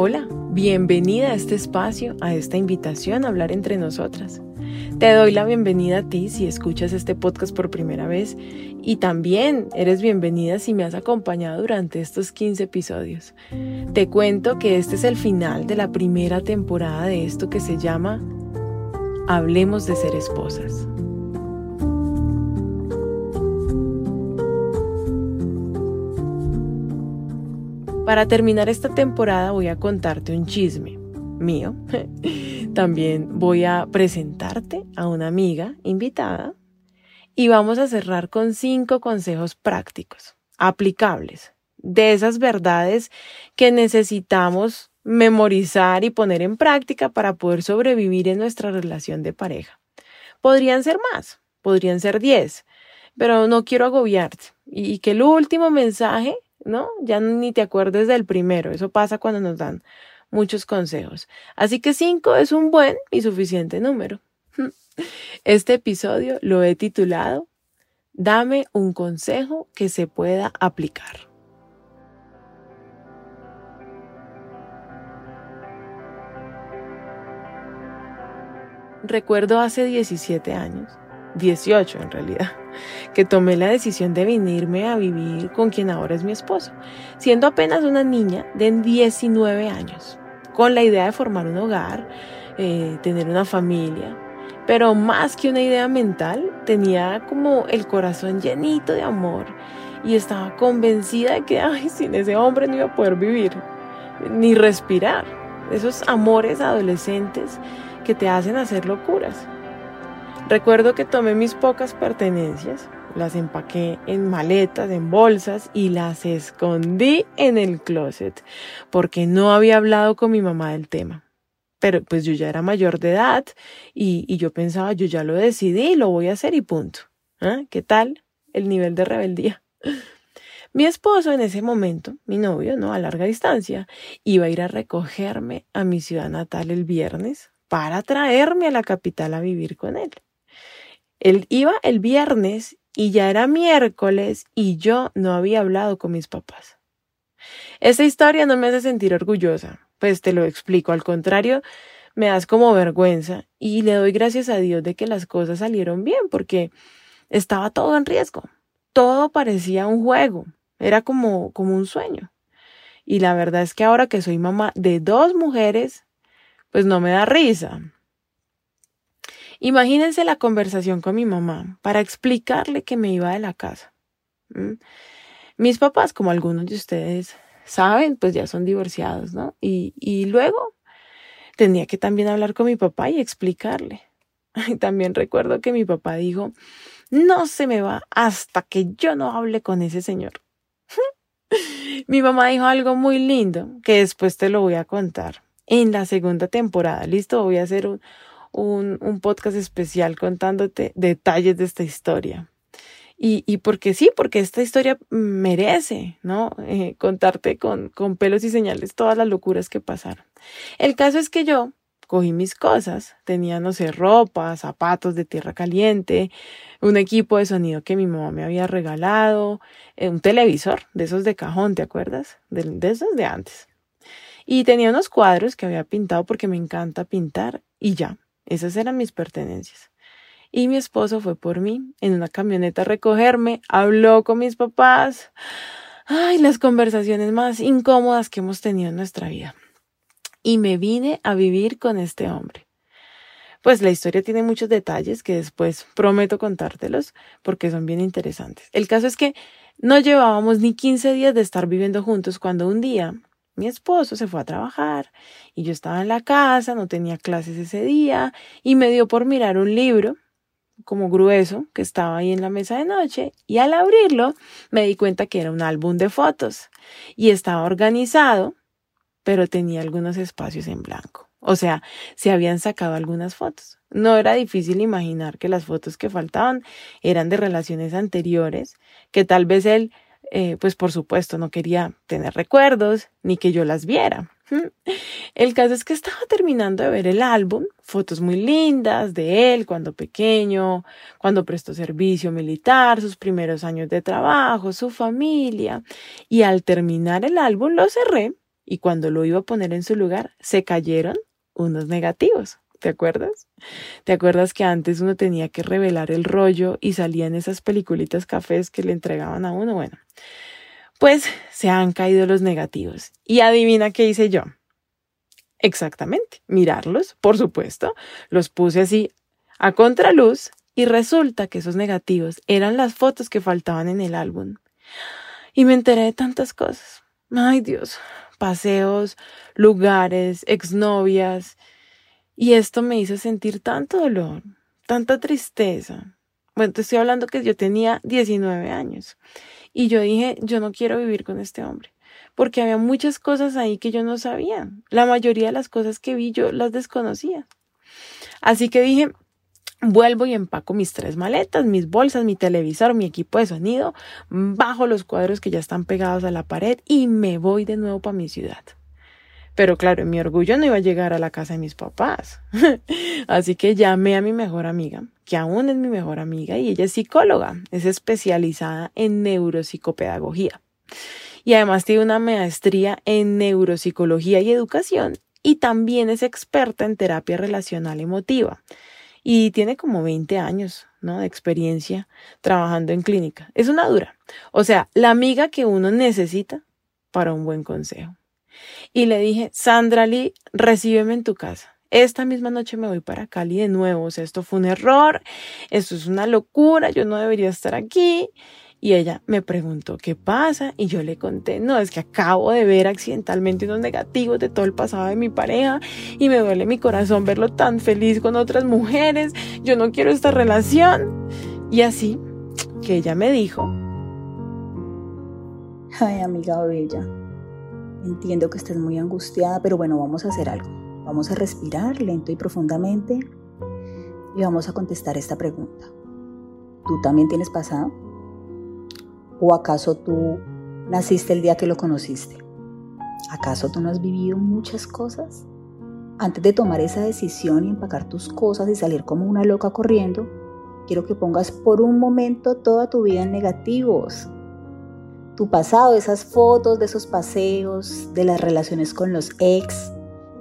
Hola, bienvenida a este espacio, a esta invitación a hablar entre nosotras. Te doy la bienvenida a ti si escuchas este podcast por primera vez y también eres bienvenida si me has acompañado durante estos 15 episodios. Te cuento que este es el final de la primera temporada de esto que se llama Hablemos de ser esposas. Para terminar esta temporada voy a contarte un chisme mío. También voy a presentarte a una amiga invitada y vamos a cerrar con cinco consejos prácticos, aplicables, de esas verdades que necesitamos memorizar y poner en práctica para poder sobrevivir en nuestra relación de pareja. Podrían ser más, podrían ser diez, pero no quiero agobiarte y que el último mensaje ¿no? Ya ni te acuerdes del primero. Eso pasa cuando nos dan muchos consejos. Así que cinco es un buen y suficiente número. Este episodio lo he titulado Dame un consejo que se pueda aplicar. Recuerdo hace 17 años, 18 en realidad, que tomé la decisión de venirme a vivir con quien ahora es mi esposo, siendo apenas una niña de 19 años, con la idea de formar un hogar, eh, tener una familia, pero más que una idea mental, tenía como el corazón llenito de amor y estaba convencida de que ay, sin ese hombre no iba a poder vivir, ni respirar, esos amores adolescentes que te hacen hacer locuras. Recuerdo que tomé mis pocas pertenencias, las empaqué en maletas, en bolsas y las escondí en el closet porque no había hablado con mi mamá del tema. Pero pues yo ya era mayor de edad y, yo pensaba, yo ya lo decidí, lo voy a hacer y punto. ¿Ah? ¿Qué tal el nivel de rebeldía? Mi esposo en ese momento, mi novio, ¿no? A larga distancia, iba a ir a recogerme a mi ciudad natal el viernes para traerme a la capital a vivir con él. Él iba el viernes y ya era miércoles y yo no había hablado con mis papás. Esta historia no me hace sentir orgullosa, pues te lo explico, al contrario, me das como vergüenza y le doy gracias a Dios de que las cosas salieron bien porque estaba todo en riesgo. Todo parecía un juego, era como, como un sueño. Y la verdad es que ahora que soy mamá de dos mujeres, pues no me da risa, Imagínense la conversación con mi mamá para explicarle que me iba de la casa. Mis papás, como algunos de ustedes saben, pues ya son divorciados, ¿no? Y, y luego tenía que también hablar con mi papá y explicarle. Y también recuerdo que mi papá dijo, no se me va hasta que yo no hable con ese señor. mi mamá dijo algo muy lindo que después te lo voy a contar en la segunda temporada. Listo, voy a hacer un, un, un podcast especial contándote detalles de esta historia. Y, y porque sí, porque esta historia merece, ¿no? Eh, contarte con, con pelos y señales todas las locuras que pasaron. El caso es que yo cogí mis cosas, tenía, no sé, ropa, zapatos de tierra caliente, un equipo de sonido que mi mamá me había regalado, eh, un televisor de esos de cajón, ¿te acuerdas? De, de esos de antes. Y tenía unos cuadros que había pintado porque me encanta pintar y ya. Esas eran mis pertenencias. Y mi esposo fue por mí en una camioneta a recogerme, habló con mis papás. Ay, las conversaciones más incómodas que hemos tenido en nuestra vida. Y me vine a vivir con este hombre. Pues la historia tiene muchos detalles que después prometo contártelos porque son bien interesantes. El caso es que no llevábamos ni 15 días de estar viviendo juntos cuando un día mi esposo se fue a trabajar y yo estaba en la casa, no tenía clases ese día y me dio por mirar un libro como grueso que estaba ahí en la mesa de noche y al abrirlo me di cuenta que era un álbum de fotos y estaba organizado, pero tenía algunos espacios en blanco. O sea, se habían sacado algunas fotos. No era difícil imaginar que las fotos que faltaban eran de relaciones anteriores, que tal vez él eh, pues por supuesto no quería tener recuerdos ni que yo las viera. El caso es que estaba terminando de ver el álbum, fotos muy lindas de él cuando pequeño, cuando prestó servicio militar, sus primeros años de trabajo, su familia, y al terminar el álbum lo cerré y cuando lo iba a poner en su lugar, se cayeron unos negativos. ¿Te acuerdas? ¿Te acuerdas que antes uno tenía que revelar el rollo y salían esas peliculitas cafés que le entregaban a uno? Bueno, pues se han caído los negativos. Y adivina qué hice yo. Exactamente, mirarlos, por supuesto. Los puse así a contraluz y resulta que esos negativos eran las fotos que faltaban en el álbum. Y me enteré de tantas cosas. Ay Dios, paseos, lugares, exnovias. Y esto me hizo sentir tanto dolor, tanta tristeza. Bueno, te estoy hablando que yo tenía 19 años. Y yo dije, yo no quiero vivir con este hombre. Porque había muchas cosas ahí que yo no sabía. La mayoría de las cosas que vi yo las desconocía. Así que dije, Vuelvo y empaco mis tres maletas, mis bolsas, mi televisor, mi equipo de sonido, bajo los cuadros que ya están pegados a la pared y me voy de nuevo para mi ciudad. Pero claro, mi orgullo no iba a llegar a la casa de mis papás. Así que llamé a mi mejor amiga, que aún es mi mejor amiga, y ella es psicóloga, es especializada en neuropsicopedagogía. Y además tiene una maestría en neuropsicología y educación, y también es experta en terapia relacional emotiva y tiene como 20 años, ¿no? De experiencia trabajando en clínica. Es una dura. O sea, la amiga que uno necesita para un buen consejo. Y le dije, Sandra Lee, recíbeme en tu casa. Esta misma noche me voy para Cali de nuevo. O sea, esto fue un error, esto es una locura, yo no debería estar aquí. Y ella me preguntó qué pasa y yo le conté, no, es que acabo de ver accidentalmente unos negativos de todo el pasado de mi pareja y me duele mi corazón verlo tan feliz con otras mujeres, yo no quiero esta relación. Y así que ella me dijo, ay amiga bella, entiendo que estés muy angustiada, pero bueno, vamos a hacer algo. Vamos a respirar lento y profundamente y vamos a contestar esta pregunta. ¿Tú también tienes pasado? ¿O acaso tú naciste el día que lo conociste? ¿Acaso tú no has vivido muchas cosas? Antes de tomar esa decisión y empacar tus cosas y salir como una loca corriendo, quiero que pongas por un momento toda tu vida en negativos. Tu pasado, esas fotos de esos paseos, de las relaciones con los ex.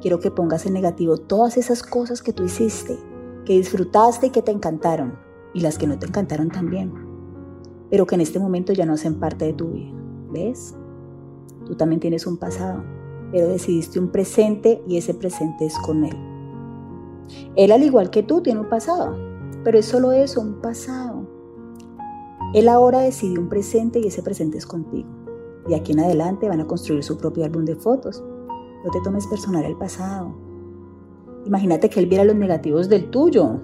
Quiero que pongas en negativo todas esas cosas que tú hiciste, que disfrutaste y que te encantaron, y las que no te encantaron también pero que en este momento ya no hacen parte de tu vida. ¿Ves? Tú también tienes un pasado, pero decidiste un presente y ese presente es con Él. Él al igual que tú tiene un pasado, pero es solo eso, un pasado. Él ahora decidió un presente y ese presente es contigo. De aquí en adelante van a construir su propio álbum de fotos. No te tomes personal el pasado. Imagínate que él viera los negativos del tuyo.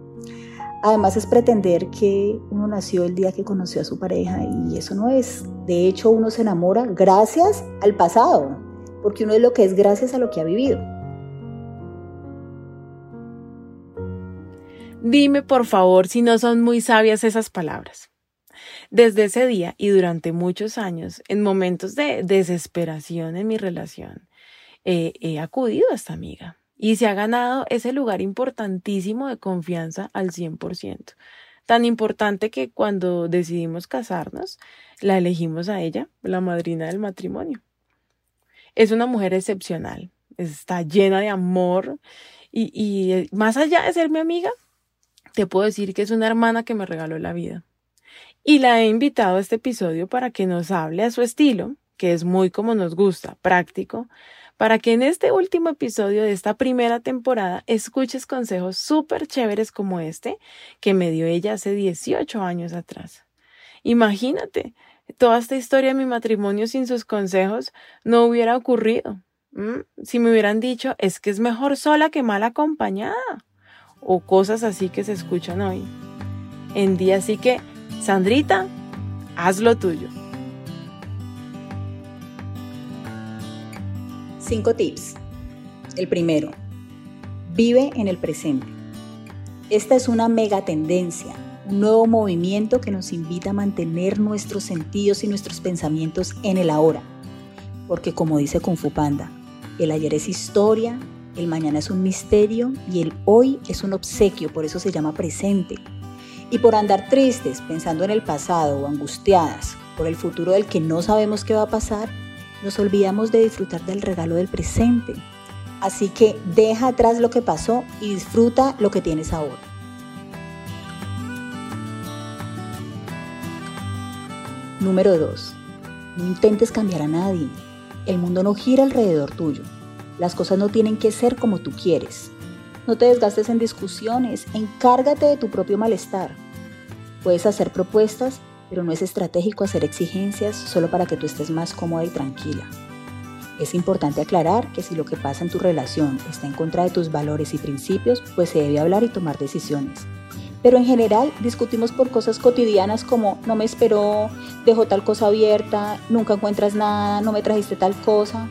Además es pretender que uno nació el día que conoció a su pareja y eso no es. De hecho, uno se enamora gracias al pasado, porque uno es lo que es gracias a lo que ha vivido. Dime por favor si no son muy sabias esas palabras. Desde ese día y durante muchos años, en momentos de desesperación en mi relación, he acudido a esta amiga y se ha ganado ese lugar importantísimo de confianza al 100%. Tan importante que cuando decidimos casarnos, la elegimos a ella, la madrina del matrimonio. Es una mujer excepcional, está llena de amor y, eh, más allá de ser mi amiga, te puedo decir que es una hermana que me regaló la vida. Y la he invitado a este episodio para que nos hable a su estilo, que es muy como nos gusta, práctico, para que en este último episodio de esta primera temporada escuches consejos súper chéveres como este que me dio ella hace 18 años atrás. Imagínate, toda esta historia de mi matrimonio sin sus consejos no hubiera ocurrido. Si me hubieran dicho, es que es mejor sola que mal acompañada. O cosas así que se escuchan hoy. En día así que, Sandrita, haz lo tuyo. Cinco tips. El primero, vive en el presente. Esta es una mega tendencia, un nuevo movimiento que nos invita a mantener nuestros sentidos y nuestros pensamientos en el ahora. Porque como dice Kung Fu Panda, el ayer es historia, el mañana es un misterio y el hoy es un obsequio, por eso se llama presente. Y por andar tristes pensando en el pasado o angustiadas por el futuro del que no sabemos qué va a pasar, nos olvidamos de disfrutar del regalo del presente. Así que deja atrás lo que pasó y disfruta lo que tienes ahora. Número 2. No intentes cambiar a nadie. El mundo no gira alrededor tuyo. Las cosas no tienen que ser como tú quieres. No te desgastes en discusiones, encárgate de tu propio malestar. Puedes hacer propuestas, pero no es estratégico hacer exigencias solo para que tú estés más cómoda y tranquila. Es importante aclarar que si lo que pasa en tu relación está en contra de tus valores y principios, pues se debe hablar y tomar decisiones. Pero en general discutimos por cosas cotidianas como no me esperó, dejó tal cosa abierta, nunca encuentras nada, no me trajiste tal cosa.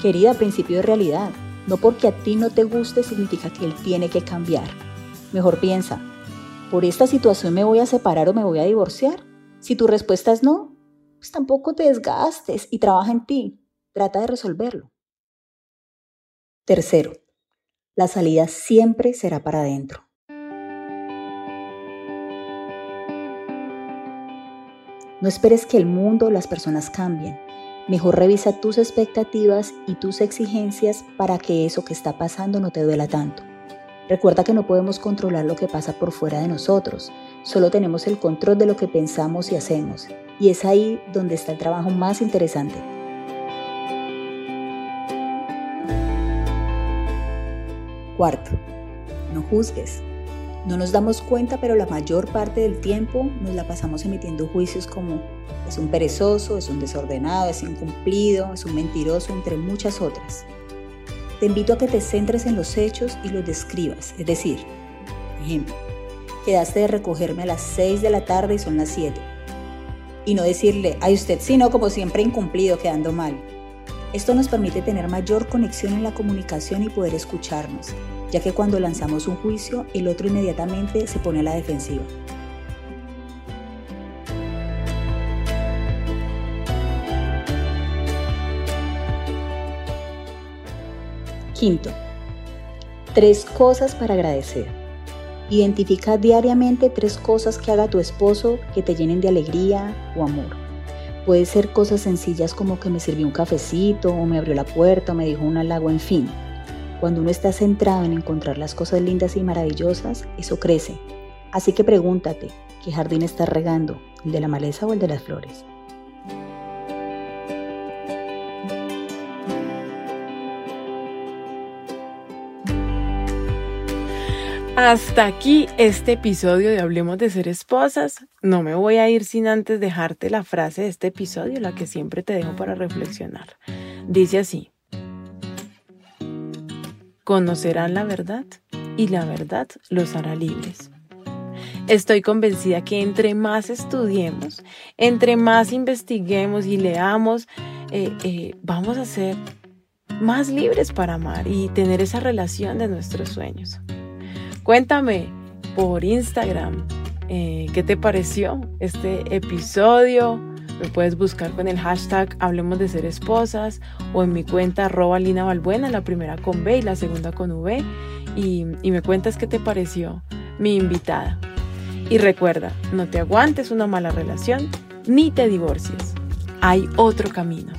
Querida, principio de realidad. No porque a ti no te guste significa que él tiene que cambiar. Mejor piensa, ¿por esta situación me voy a separar o me voy a divorciar? Si tu respuesta es no, pues tampoco te desgastes y trabaja en ti. Trata de resolverlo. Tercero, la salida siempre será para adentro. No esperes que el mundo o las personas cambien. Mejor revisa tus expectativas y tus exigencias para que eso que está pasando no te duela tanto. Recuerda que no podemos controlar lo que pasa por fuera de nosotros, solo tenemos el control de lo que pensamos y hacemos, y es ahí donde está el trabajo más interesante. Cuarto, no juzgues. No nos damos cuenta, pero la mayor parte del tiempo nos la pasamos emitiendo juicios como es un perezoso, es un desordenado, es incumplido, es un mentiroso, entre muchas otras. Te invito a que te centres en los hechos y los describas, es decir, ejemplo, quedaste de recogerme a las 6 de la tarde y son las 7. Y no decirle, ay usted, sino como siempre incumplido, quedando mal. Esto nos permite tener mayor conexión en la comunicación y poder escucharnos, ya que cuando lanzamos un juicio, el otro inmediatamente se pone a la defensiva. Quinto, tres cosas para agradecer. Identifica diariamente tres cosas que haga tu esposo que te llenen de alegría o amor. Puede ser cosas sencillas como que me sirvió un cafecito o me abrió la puerta o me dijo un halago, en fin. Cuando uno está centrado en encontrar las cosas lindas y maravillosas, eso crece. Así que pregúntate, ¿qué jardín estás regando? ¿El de la maleza o el de las flores? Hasta aquí este episodio de Hablemos de ser esposas. No me voy a ir sin antes dejarte la frase de este episodio, la que siempre te dejo para reflexionar. Dice así, conocerán la verdad y la verdad los hará libres. Estoy convencida que entre más estudiemos, entre más investiguemos y leamos, eh, eh, vamos a ser más libres para amar y tener esa relación de nuestros sueños. Cuéntame por Instagram eh, qué te pareció este episodio me puedes buscar con el hashtag Hablemos de Ser Esposas o en mi cuenta arroba Lina Balbuena, la primera con B y la segunda con V. Y, y me cuentas qué te pareció mi invitada. Y recuerda, no te aguantes una mala relación ni te divorcies. Hay otro camino.